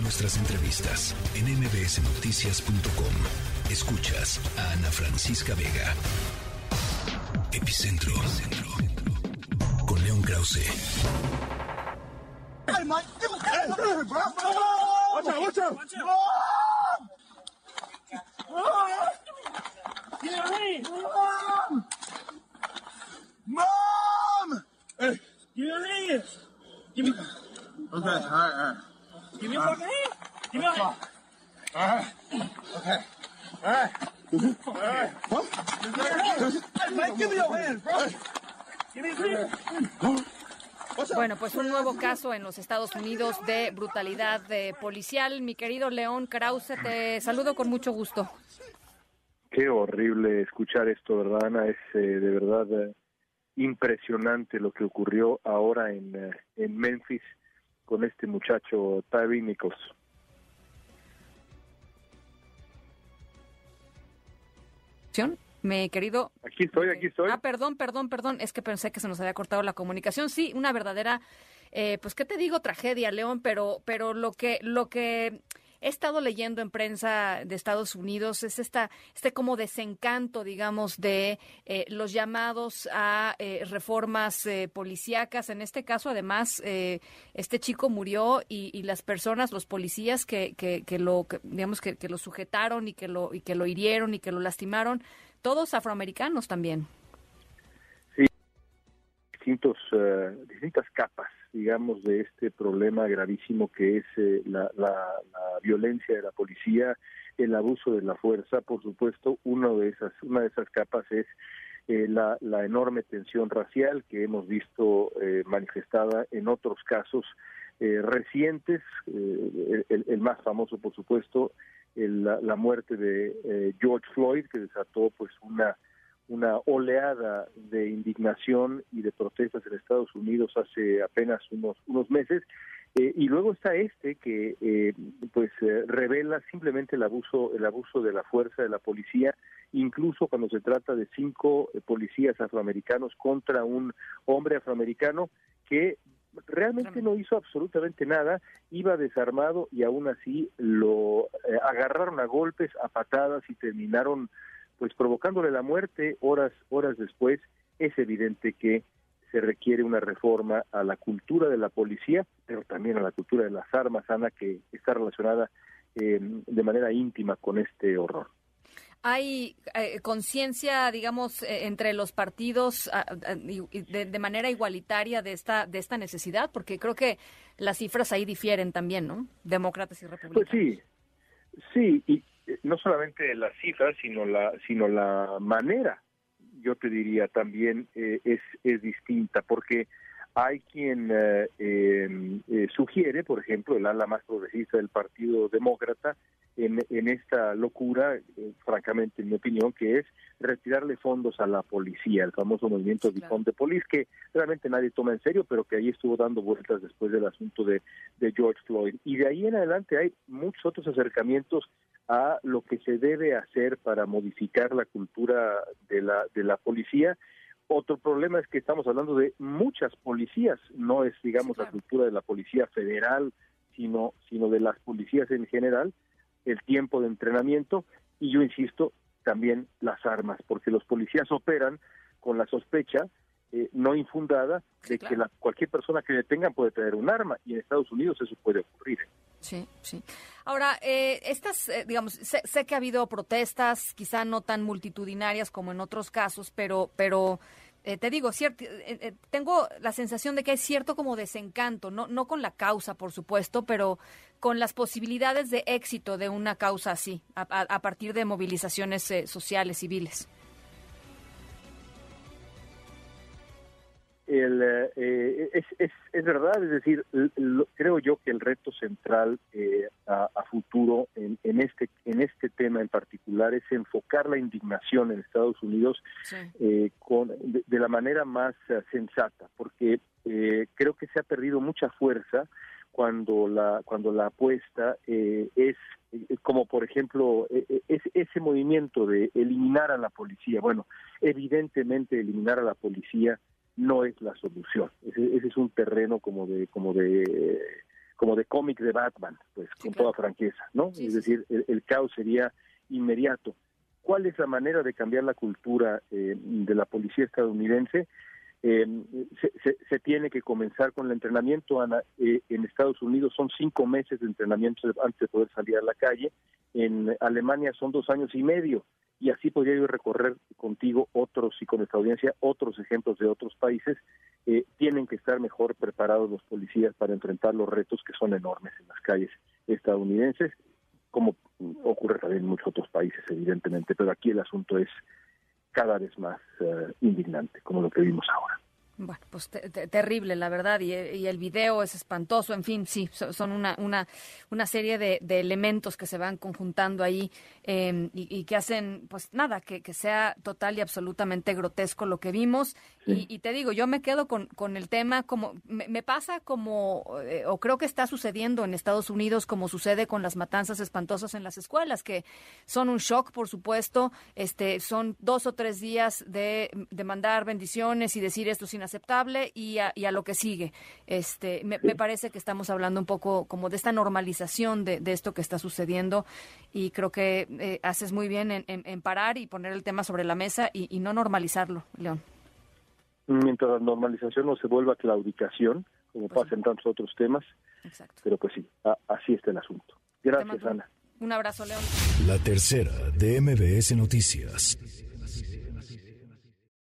nuestras entrevistas en mbsnoticias.com. Escuchas a Ana Francisca Vega. Epicentro. Con León Krause. Okay, all right, all right. Bueno, pues un nuevo caso en los Estados Unidos de brutalidad de policial. Mi querido León Krause, te saludo con mucho gusto. Qué horrible escuchar esto, ¿verdad, Ana? Es eh, de verdad eh, impresionante lo que ocurrió ahora en, eh, en Memphis con este muchacho Tyree Nichols. Mi querido. Aquí estoy, aquí estoy. Ah, perdón, perdón, perdón. Es que pensé que se nos había cortado la comunicación. Sí, una verdadera, eh, pues, ¿qué te digo? Tragedia, León, pero, pero lo que, lo que he estado leyendo en prensa de Estados Unidos es esta, este como desencanto, digamos, de eh, los llamados a eh, reformas eh, policíacas. En este caso, además, eh, este chico murió y, y, las personas, los policías que, que, que lo, que, digamos, que, lo sujetaron y que lo, y que lo hirieron y que lo lastimaron, todos afroamericanos también. Uh, distintas capas, digamos, de este problema gravísimo que es eh, la, la, violencia de la policía, el abuso de la fuerza, por supuesto, uno de esas, una de esas capas es eh, la, enorme tensión racial que hemos visto eh, manifestada en otros casos eh, recientes, el, más famoso, por supuesto, la, la, muerte de eh, George Floyd, que desató pues una, una oleada de indignación y de protestas en Estados Unidos hace apenas unos, unos meses. Eh, y luego está este que eh, pues eh, revela simplemente el abuso el abuso de la fuerza de la policía incluso cuando se trata de cinco policías afroamericanos contra un hombre afroamericano que realmente no hizo absolutamente nada, iba desarmado y aún así lo eh, agarraron a golpes, a patadas y terminaron pues provocándole la muerte horas horas después. Es evidente que se requiere una reforma a la cultura de la policía, pero también a la cultura de las armas, Ana, que está relacionada eh, de manera íntima con este horror hay eh, conciencia, digamos, eh, entre los partidos de, de, manera igualitaria de esta de esta necesidad, porque creo que las cifras ahí difieren también, ¿no? Demócratas y republicanos. Pues sí, sí, y no solamente las cifras, sino la sino la manera, yo te diría también eh, es es distinta, porque hay quien eh, eh, sugiere, por ejemplo, el ala más progresista del Partido Demócrata, en, en esta locura, eh, francamente, en mi opinión, que es retirarle fondos a la policía, el famoso movimiento de Defund the Police, que realmente nadie toma en serio, pero que ahí estuvo dando vueltas después del asunto de, de George Floyd. Y de ahí en adelante hay muchos otros acercamientos a lo que se debe hacer para modificar la cultura de la, de la policía otro problema es que estamos hablando de muchas policías, no es, digamos, la cultura de la policía federal, sino, sino de las policías en general, el tiempo de entrenamiento y yo insisto, también las armas, porque los policías operan con la sospecha eh, no infundada de claro. que la, cualquier persona que detengan puede traer un arma y en Estados Unidos eso puede ocurrir. Sí, sí. Ahora, eh, estas, eh, digamos, sé, sé, que ha habido protestas, quizá no tan multitudinarias como en otros casos, pero, pero eh, te digo, cierto, eh, tengo la sensación de que hay cierto como desencanto, no, no con la causa, por supuesto, pero con las posibilidades de éxito de una causa así, a, a, partir de movilizaciones sociales, civiles. El, eh, es, es, es, verdad, es decir, lo, creo yo que el reto central eh, a, a, futuro en, en, este en este tema en particular es enfocar la indignación en Estados Unidos sí. eh, con, de, de, la manera más uh, sensata, porque eh, creo que se ha perdido mucha fuerza cuando la cuando la apuesta eh, es como por ejemplo es ese movimiento de eliminar a la policía. Bueno, evidentemente eliminar a la policía no es la solución. Ese, ese, es un terreno como de como de como de cómic de Batman, pues con toda franqueza, ¿no? es decir, el, caos sería inmediato. ¿Cuál es la manera de cambiar la cultura eh, de la policía estadounidense? Eh, se, tiene que comenzar con el entrenamiento. Ana, eh, en Estados Unidos son cinco meses de entrenamiento antes de poder salir a la calle. En Alemania son dos años y medio. Y así podría yo recorrer contigo otros y con nuestra audiencia otros ejemplos de otros países. Eh, tienen que estar mejor preparados los policías para enfrentar los retos que son enormes en las calles estadounidenses, como ocurre también en muchos otros países, evidentemente. Pero aquí el asunto es cada vez más eh, indignante, como lo que vimos ahora. Bueno, pues terrible, la verdad, y, el video es espantoso, en fin, sí, son una, una, una serie de, elementos que se van conjuntando ahí em, y, que hacen, pues nada, que, que, sea total y absolutamente grotesco lo que vimos. Y, te digo, yo me quedo con, con el tema como, me, pasa como, eh, o creo que está sucediendo en Estados Unidos como sucede con las matanzas espantosas en las escuelas, que son un shock, por supuesto, este, son dos o tres días de, de mandar bendiciones y decir esto sin aceptable y a, lo que sigue. Este, me, parece que estamos hablando un poco como de esta normalización de, esto que está sucediendo y creo que eh, haces muy bien en, parar y poner el tema sobre la mesa y, no normalizarlo, León. Mientras la normalización no se vuelva claudicación, como pues pasa en tantos otros temas, pero pues sí, así está el asunto. Gracias, Ana. Un abrazo, León. La tercera de MBS Noticias.